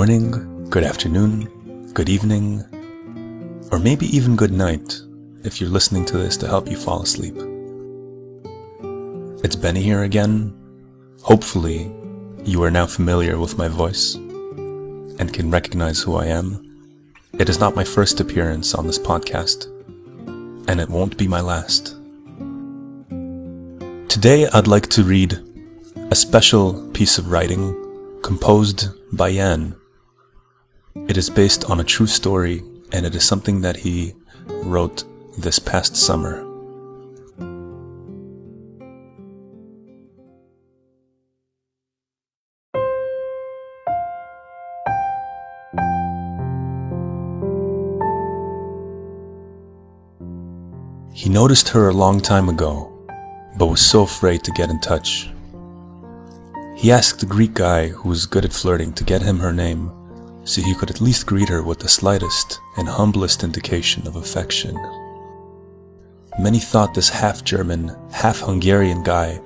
morning, good afternoon, good evening, or maybe even good night if you're listening to this to help you fall asleep. It's Benny here again. Hopefully, you are now familiar with my voice and can recognize who I am. It is not my first appearance on this podcast, and it won't be my last. Today, I'd like to read a special piece of writing composed by Jan. It is based on a true story, and it is something that he wrote this past summer. He noticed her a long time ago, but was so afraid to get in touch. He asked the Greek guy who was good at flirting to get him her name, so he could at least greet her with the slightest and humblest indication of affection. Many thought this half German, half Hungarian guy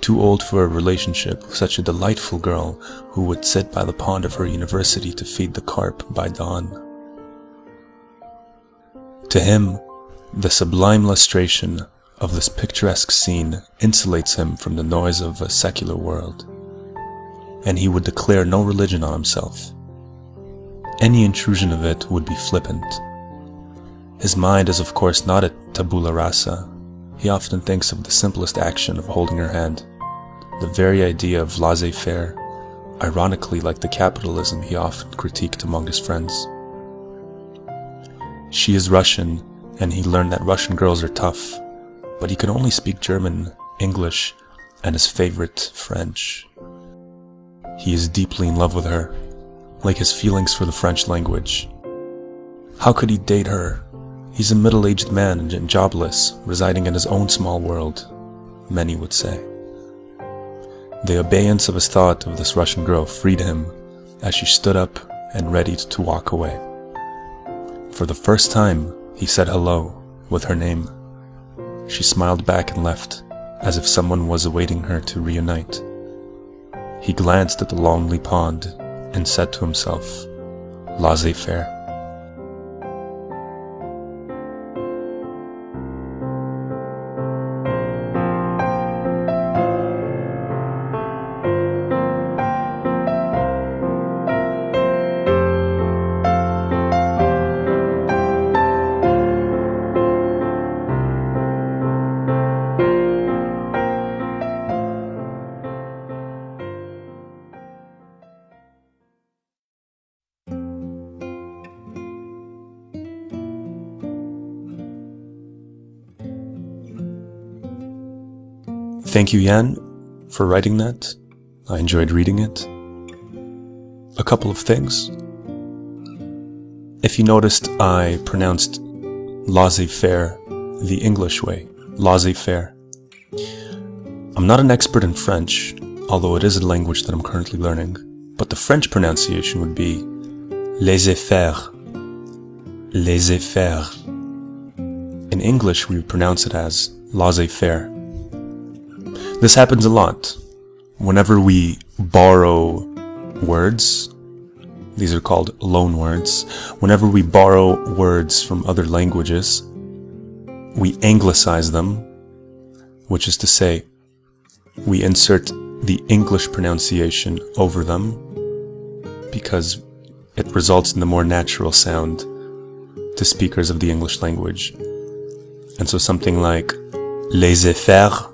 too old for a relationship with such a delightful girl who would sit by the pond of her university to feed the carp by dawn. To him, the sublime lustration of this picturesque scene insulates him from the noise of a secular world, and he would declare no religion on himself. Any intrusion of it would be flippant. His mind is of course not at tabula rasa. He often thinks of the simplest action of holding her hand, the very idea of laissez-faire, ironically like the capitalism he often critiqued among his friends. She is Russian, and he learned that Russian girls are tough, but he can only speak German, English, and his favorite, French. He is deeply in love with her, like his feelings for the French language. How could he date her? He's a middle-aged man and jobless, residing in his own small world, many would say. The abeyance of his thought of this Russian girl freed him as she stood up and readied to walk away. For the first time, he said hello with her name. She smiled back and left, as if someone was awaiting her to reunite. He glanced at the lonely pond and said to himself, laissez-faire. Thank you, Jan, for writing that. I enjoyed reading it. A couple of things. If you noticed, I pronounced laissez-faire the English way, laissez-faire. I'm not an expert in French, although it is a language that I'm currently learning, but the French pronunciation would be laissez-faire, laissez-faire. In English, we pronounce it as laissez-faire. This happens a lot. Whenever we borrow words, these are called loan words. Whenever we borrow words from other languages, we anglicize them, which is to say, we insert the English pronunciation over them because it results in the more natural sound to speakers of the English language. And so something like laissez-faire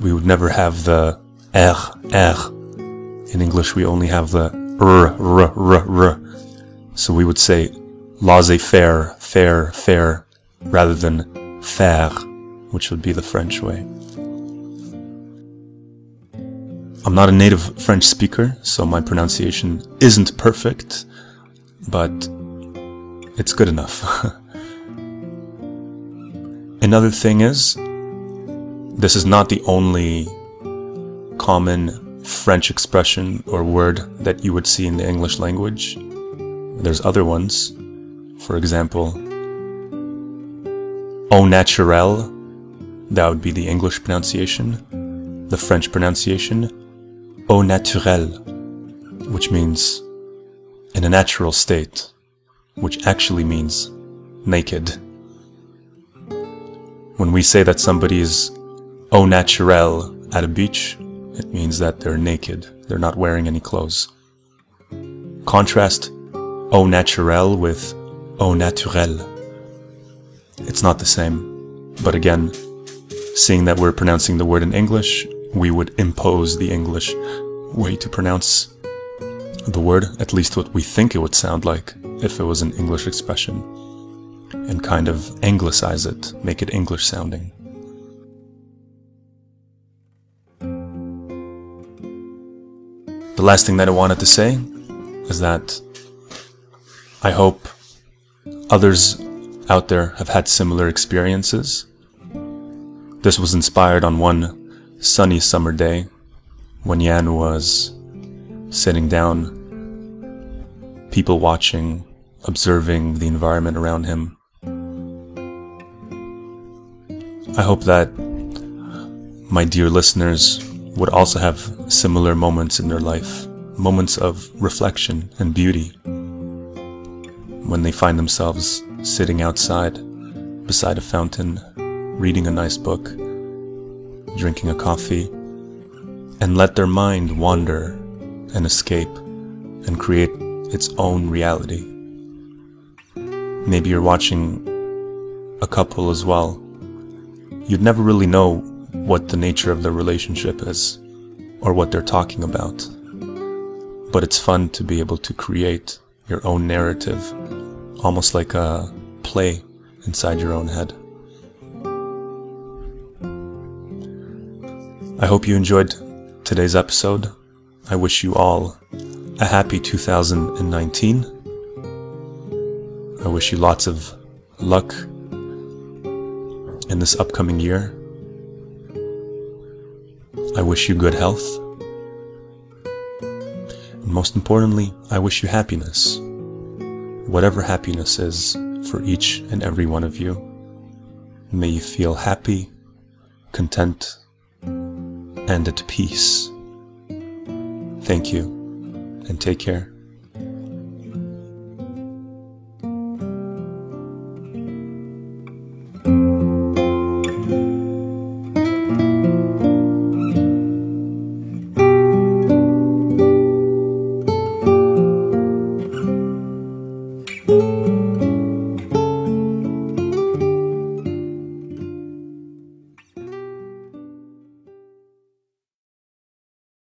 we would never have the r, r. In English, we only have the r, r, r, r. So we would say laissez-faire, faire, faire, rather than faire, which would be the French way. I'm not a native French speaker, so my pronunciation isn't perfect, but it's good enough. Another thing is, this is not the only common French expression or word that you would see in the English language. There's other ones. For example, au naturel, that would be the English pronunciation. The French pronunciation, au naturel, which means in a natural state, which actually means naked. When we say that somebody is au naturel at a beach, it means that they're naked, they're not wearing any clothes. Contrast au naturel with au naturel. It's not the same, but again, seeing that we're pronouncing the word in English, we would impose the English way to pronounce the word, at least what we think it would sound like if it was an English expression, and kind of anglicize it, make it English sounding. The last thing that I wanted to say is that I hope others out there have had similar experiences. This was inspired on one sunny summer day when Yan was sitting down, people watching, observing the environment around him. I hope that my dear listeners would also have similar moments in their life, moments of reflection and beauty, when they find themselves sitting outside beside a fountain, reading a nice book, drinking a coffee, and let their mind wander and escape and create its own reality. Maybe you're watching a couple as well. You'd never really know what the nature of the relationship is or what they're talking about. But it's fun to be able to create your own narrative, almost like a play inside your own head. I hope you enjoyed today's episode. I wish you all a happy 2019. I wish you lots of luck in this upcoming year. I wish you good health. And most importantly, I wish you happiness. Whatever happiness is for each and every one of you. May you feel happy, content, and at peace. Thank you, and take care.